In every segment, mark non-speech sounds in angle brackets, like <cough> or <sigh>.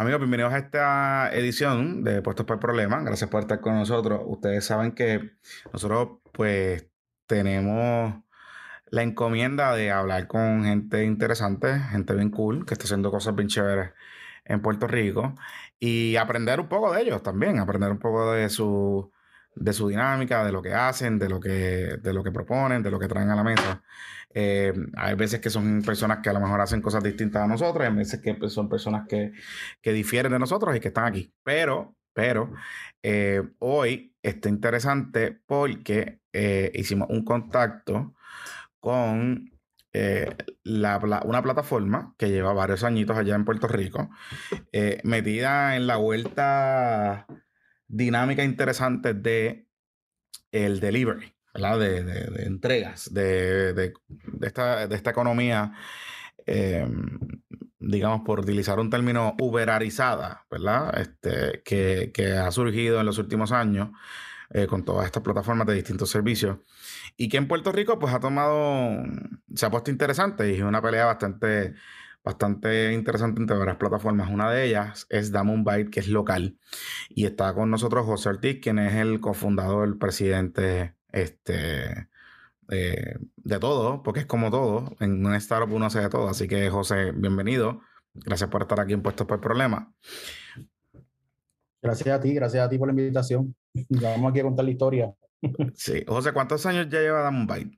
Amigos, bienvenidos a esta edición de Puestos por Problemas. Gracias por estar con nosotros. Ustedes saben que nosotros, pues, tenemos la encomienda de hablar con gente interesante, gente bien cool, que está haciendo cosas bien chéveres en Puerto Rico y aprender un poco de ellos también, aprender un poco de su, de su dinámica, de lo que hacen, de lo que, de lo que proponen, de lo que traen a la mesa. Eh, hay veces que son personas que a lo mejor hacen cosas distintas a nosotros, hay veces que son personas que, difieren de nosotros y que están aquí. Pero, pero, eh, hoy está interesante porque eh, hicimos un contacto con una plataforma que lleva varios añitos allá en Puerto Rico, metida en la vuelta dinámica interesante de el delivery. De, entregas, de, esta, economía, em, digamos, por utilizar un término uberarizada, ¿verdad? Este, que, ha surgido en los últimos años eh, con todas estas plataformas de distintos servicios y que en Puerto Rico pues ha tomado, se ha puesto interesante y es una pelea bastante bastante interesante entre varias plataformas. Una de ellas es Damon Byte, que es local. Y está con nosotros José Ortiz, quien es el cofundador, el presidente este, eh, de todo, porque es como todo. En un startup uno hace de todo. Así que, José, bienvenido. Gracias por estar aquí en Puestos por Problema. Gracias a ti, gracias a ti por la invitación. vamos aquí a contar la historia. sí, José, ¿cuántos años ya lleva Damon Byte?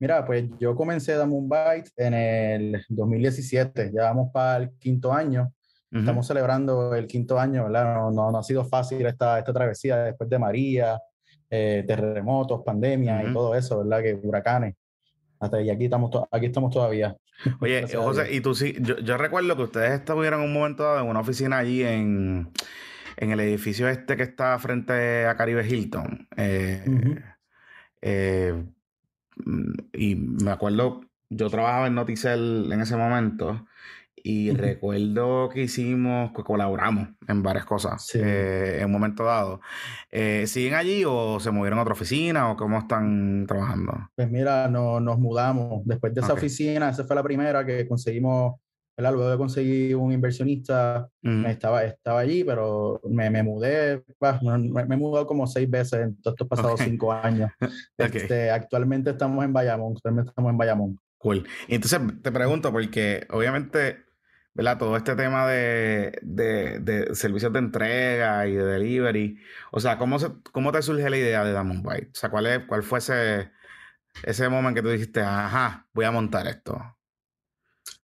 Mira, pues yo comencé Damon Byte en el 2017, ya vamos para el quinto año. Estamos celebrando el quinto año, ¿verdad? No, no, ha sido fácil esta, esta travesía después de María, eh, terremotos, pandemia y todo eso, ¿verdad? Que huracanes. Hasta y aquí estamos, aquí estamos todavía. <laughs> Oye, José, y tú sí, yo, recuerdo que ustedes estuvieron un momento dado en una oficina allí en, en el edificio este que está frente a Caribe Hilton. Eh, eh, y me acuerdo, yo trabajaba en Noticel en ese momento y recuerdo que hicimos, que colaboramos en varias cosas eh, en un momento dado. Eh, ¿Siguen allí o se movieron a otra oficina o cómo están trabajando? Pues mira, no, nos mudamos. Después de esa oficina, esa fue la primera que conseguimos, luego de conseguir un inversionista, estaba, estaba allí, pero me, me mudé, me, he mudado como seis veces en estos pasados cinco años. <laughs> Este, actualmente estamos en Bayamón, actualmente estamos en Bayamón. Cool. Y entonces te pregunto, porque obviamente ¿verdad? Todo este tema de, servicios de entrega y de delivery. O sea, ¿cómo, cómo te surge la idea de Damon Byte? O sea, ¿cuál, es, cuál fue ese, ese momento que tú dijiste, ajá, voy a montar esto?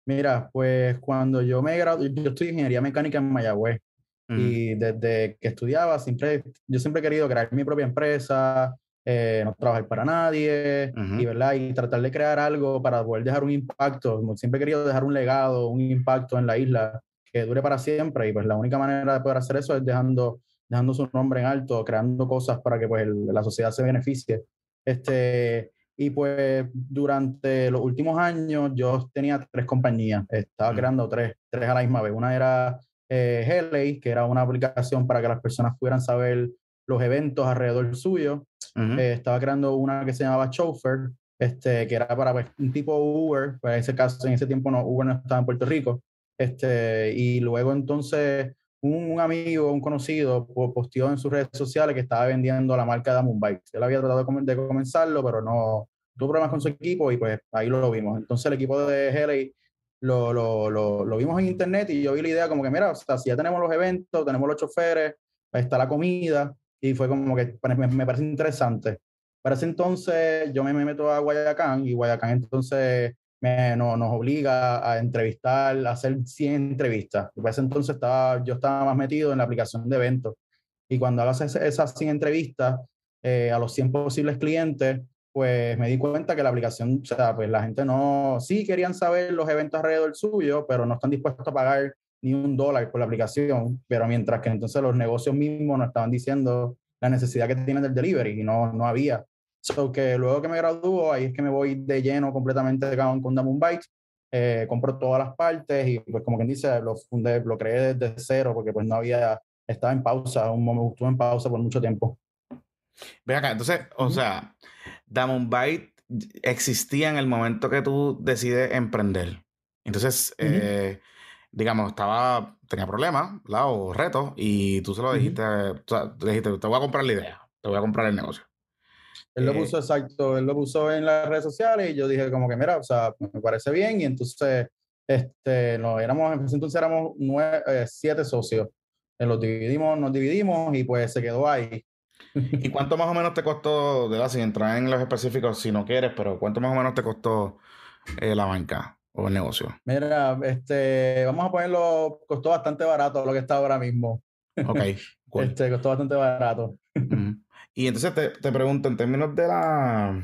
Mira, pues cuando yo me gradué, yo estudié ingeniería mecánica en Mayagüez. Y desde que estudiaba, siempre, yo siempre he querido crear mi propia empresa, eh, no trabajar para nadie y, ¿verdad? y tratar de crear algo para poder dejar un impacto. Siempre he querido dejar un legado, un impacto en la isla que dure para siempre y pues la única manera de poder hacer eso es dejando, dejando su nombre en alto, creando cosas para que pues la sociedad se beneficie. Este, y pues durante los últimos años yo tenía tres compañías, estaba creando tres, tres a la misma vez. Una era eh, que era una aplicación para que las personas pudieran saber los eventos alrededor suyo. Eh, estaba creando una que se llamaba Chauffeur, este, que era para pues, un tipo Uber, pues en ese caso, en ese tiempo no, Uber no estaba en Puerto Rico. Este, y luego entonces un, amigo, un conocido, posteó en sus redes sociales que estaba vendiendo la marca de Damon Bikes. Él había tratado de, comenzarlo, pero no tuvo problemas con su equipo y pues ahí lo, vimos. Entonces el equipo de Helly lo, lo, lo, lo, vimos en internet y yo vi la idea como que, mira, o sea, si ya tenemos los eventos, tenemos los choferes, está la comida, y fue como que me, me parece interesante. Para ese entonces yo me, meto a Guayacán y Guayacán entonces me, no, nos obliga a entrevistar, a hacer 100 entrevistas. para ese entonces estaba, yo estaba más metido en la aplicación de eventos. Y cuando hagas esas 100 entrevistas eh, a los 100 posibles clientes, pues me di cuenta que la aplicación, o sea, pues la gente no, sí querían saber los eventos alrededor suyo, pero no están dispuestos a pagar ni un dólar por la aplicación, pero mientras que entonces los negocios mismos nos estaban diciendo la necesidad que tienen del delivery y no, no había. So que luego que me gradúo, ahí es que me voy de lleno completamente de con Damon Byte, eh, compro todas las partes y pues como quien dice, lo fundé, lo creé desde cero porque pues no había, estaba en pausa, un momento, estuve en pausa por mucho tiempo. Ve acá, entonces, o sea, Damon Byte existía en el momento que tú decides emprender. Entonces, digamos, estaba, tenía problemas, ¿verdad? O retos, y tú se lo dijiste, o sea, dijiste, te voy a comprar la idea, te voy a comprar el negocio. Él lo eh, puso exacto, él lo puso en las redes sociales y yo dije como que, mira, o sea, me parece bien y entonces, este, no, éramos, entonces éramos nueve, eh, siete socios. Los dividimos, nos dividimos y pues se quedó ahí. ¿Y cuánto más o menos te costó, de la sin entrar en los específicos si no quieres, pero cuánto más o menos te costó eh, la banca o el negocio? Mira, este, vamos a ponerlo, costó bastante barato lo que está ahora mismo. Ok. <laughs> Este, costó bastante barato. Y entonces te, te, pregunto, en términos de la...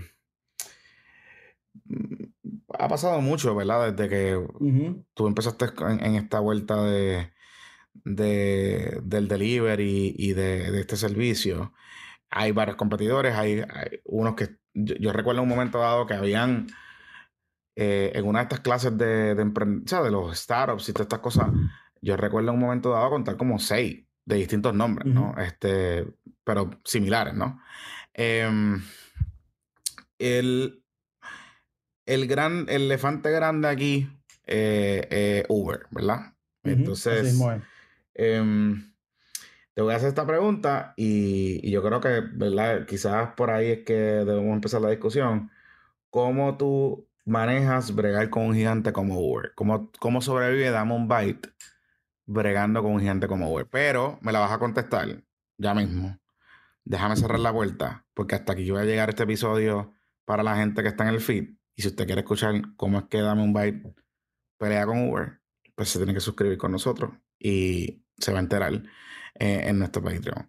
Ha pasado mucho, ¿verdad? Desde que tú empezaste en, esta vuelta de, de, del delivery y de, de, este servicio. Hay varios competidores, hay, unos que... Yo, recuerdo un momento dado que habían... Eh, en una de estas clases de, de, de los startups y todas estas cosas, yo recuerdo un momento dado contar como seis de distintos nombres, ¿no? Este, pero similares, ¿no? Em, el, el gran el elefante grande aquí, eh, Uber, ¿verdad? Entonces, em, te voy a hacer esta pregunta y, yo creo que, ¿verdad? Quizás por ahí es que debemos empezar la discusión. ¿Cómo tú manejas bregar con un gigante como Uber? ¿Cómo, cómo sobrevive Damon Byte bregando con un gigante como Uber. Pero me la vas a contestar ya mismo. Déjame cerrar la puerta, porque hasta aquí yo voy a llegar este episodio para la gente que está en el feed. Y si usted quiere escuchar cómo es que Dame un Byte pelea con Uber, pues se tiene que suscribir con nosotros y se va a enterar eh, en nuestro Patreon.